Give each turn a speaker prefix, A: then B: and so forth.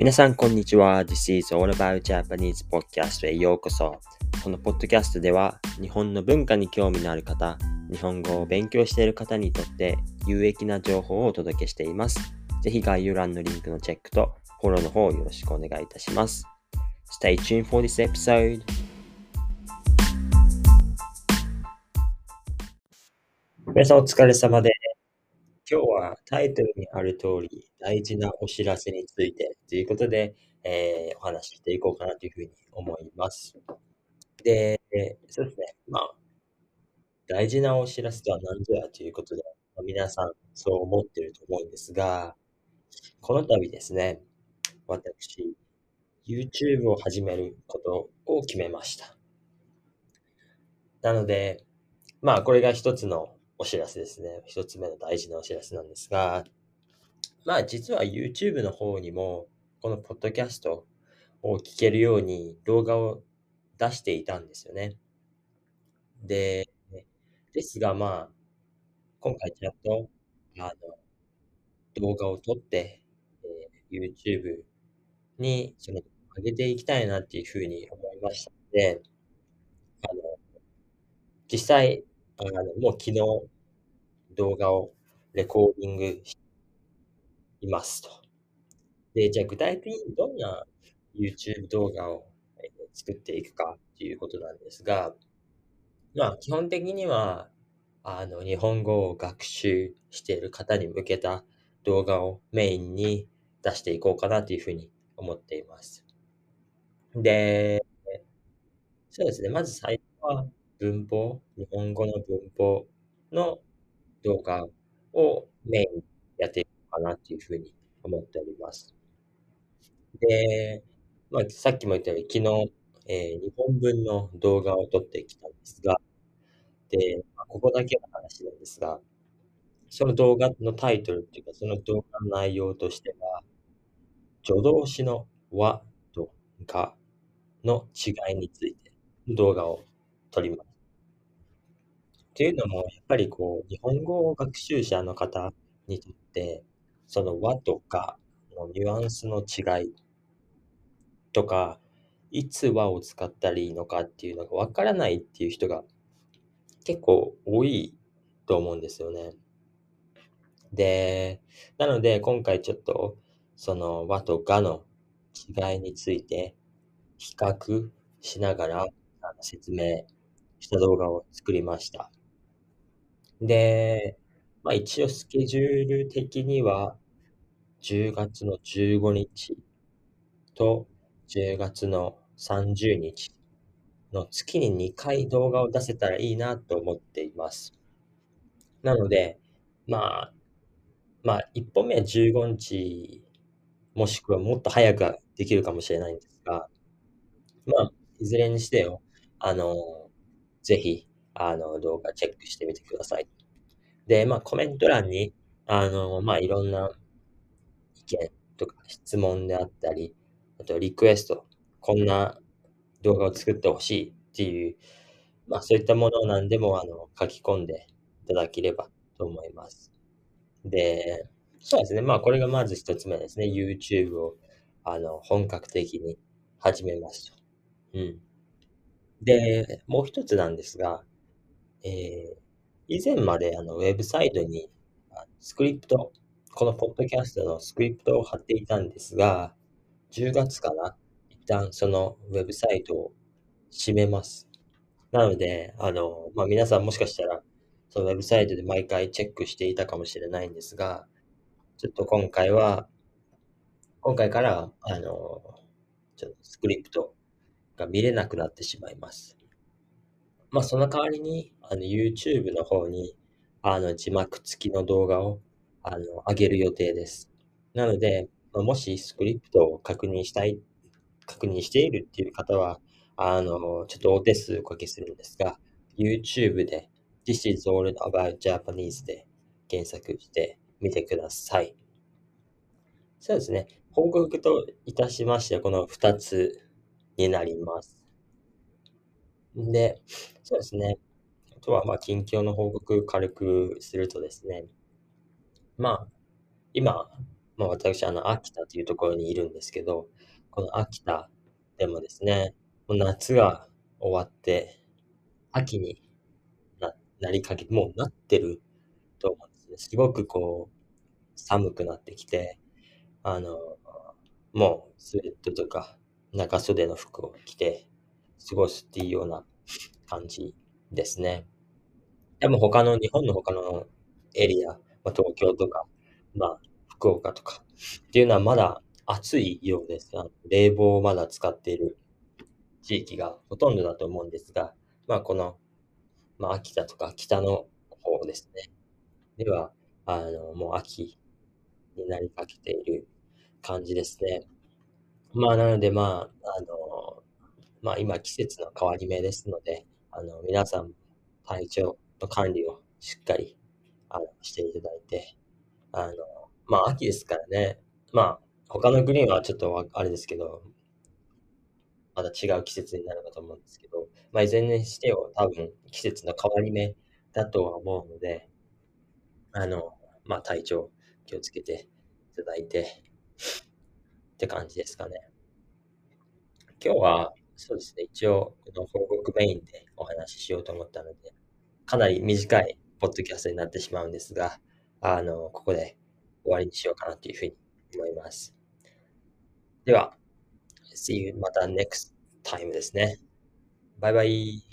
A: 皆さん、こんにちは。This is All About Japanese Podcast へようこそ。このポッドキャストでは、日本の文化に興味のある方、日本語を勉強している方にとって有益な情報をお届けしています。ぜひ概要欄のリンクのチェックとフォローの方よろしくお願いいたします。Stay tuned for this episode. 皆さんお疲れ様です。今日はタイトルにある通り、大事なお知らせについてということで、えー、お話ししていこうかなというふうに思います。で、そうですね。まあ、大事なお知らせとは何ぞやということで、まあ、皆さんそう思ってると思うんですが、この度ですね、私、YouTube を始めることを決めました。なので、まあ、これが一つのお知らせですね。一つ目の大事なお知らせなんですが、まあ実は YouTube の方にも、このポッドキャストを聞けるように動画を出していたんですよね。で、ですがまあ、今回ちゃんと、あの、動画を撮って、えー、YouTube にその上げていきたいなっていうふうに思いましたので、あの、実際、あの、もう昨日動画をレコーディングしていますと。で、じゃあ具体的にどんな YouTube 動画を作っていくかっていうことなんですが、まあ基本的には、あの、日本語を学習している方に向けた動画をメインに出していこうかなというふうに思っています。で、そうですね。まず最初は文法、日本語の文法の動画をメインにやっていこうかなというふうに思っております。で、まあ、さっきも言ったように、昨日、えー、2本分の動画を撮ってきたんですが、で、まあ、ここだけの話なんですが、その動画のタイトルっていうか、その動画の内容としては、助動詞の和とがの違いについて動画を撮ります。っていうのも、やっぱりこう、日本語学習者の方にとって、その和とかのニュアンスの違いとか、いつ和を使ったらいいのかっていうのがわからないっていう人が結構多いと思うんですよね。で、なので今回ちょっとその和とがの違いについて比較しながら説明した動画を作りました。で、まあ一応スケジュール的には10月の15日と10月の30日の月に2回動画を出せたらいいなと思っています。なので、まあ、まあ1本目は15日もしくはもっと早くできるかもしれないんですが、まあ、いずれにしてよ、あの、ぜひ、あの、動画チェックしてみてください。で、まあ、コメント欄に、あの、まあ、いろんな意見とか質問であったり、あとリクエスト、こんな動画を作ってほしいっていう、まあ、そういったものを何でも、あの、書き込んでいただければと思います。で、そうですね。まあ、これがまず一つ目ですね。YouTube を、あの、本格的に始めますと。うん。で、もう一つなんですが、えー、以前まであのウェブサイトにスクリプト、このポッドキャストのスクリプトを貼っていたんですが、10月かな、一旦そのウェブサイトを閉めます。なので、あの、まあ、皆さんもしかしたら、そのウェブサイトで毎回チェックしていたかもしれないんですが、ちょっと今回は、今回から、あの、ちょっとスクリプトが見れなくなってしまいます。まあ、その代わりに、あの、YouTube の方に、あの、字幕付きの動画を、あの、上げる予定です。なので、まもしスクリプトを確認したい、確認しているっていう方は、あの、ちょっとお手数おかけするんですが、YouTube で This is all about Japanese で検索してみてください。そうですね。報告といたしましては、この2つになります。で、そうですね。あとは、まあ、近況の報告軽くするとですね、まあ、今、まあ、私、あの、秋田というところにいるんですけど、この秋田でもですね、もう夏が終わって秋にななりかけてもうなってると思うんですね。すごくこう、寒くなってきて、あの、もうスウェットとか長袖の服を着て過ごすっていうような感じですね。でも他の日本の他のエリア、まあ、東京とか、まあ、福岡とかっていうのはまだ暑いようです。あの冷房をまだ使っている地域がほとんどだと思うんですが、まあ、この、まあ、秋田とか北の方ですね。では、あの、もう秋になりかけている感じですね。まあ、なので、まあ、あの、まあ、今季節の変わり目ですので、あの、皆さん体調の管理をしっかり、あの、していただいて、あの、まあ、秋ですからね、まあ、他のグリーンはちょっとあれですけど、また違う季節になるかと思うんですけど、まあ、いずれにしてよ、多分季節の変わり目だとは思うので、あの、まあ、体調気をつけていただいてって感じですかね。今日は、そうですね、一応、この報告メインでお話ししようと思ったので、かなり短いポッドキャストになってしまうんですが、あの、ここで終わりにしようかなというふうに思います。では、See you また next time ですね。バイバイ。